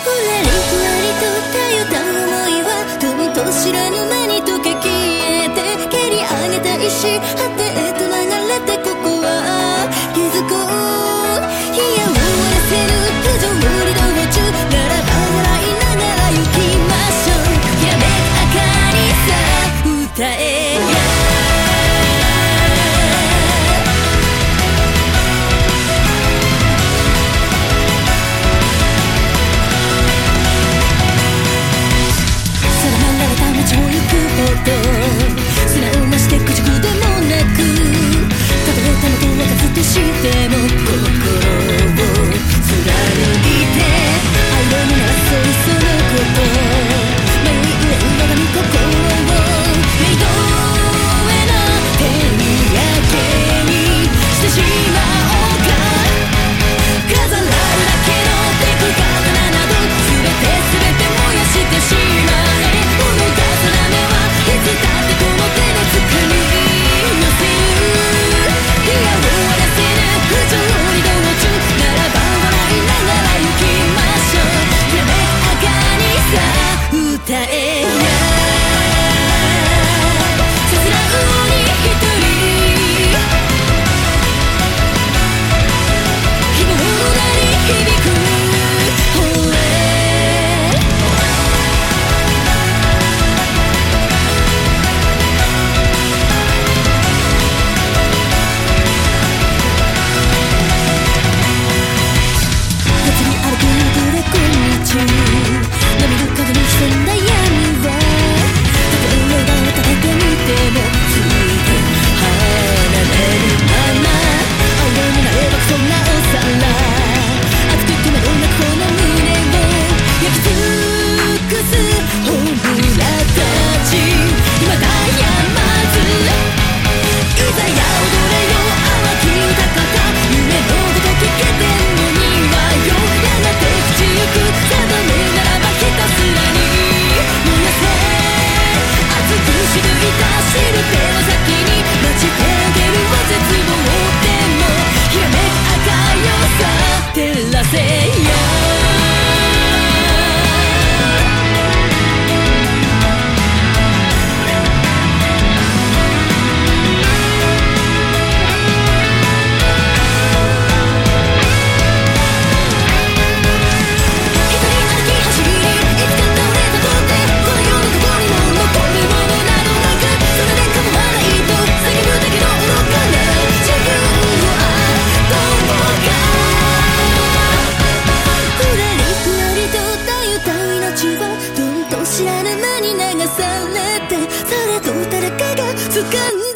らりひらりと漂った思いはともと知らぬ跟。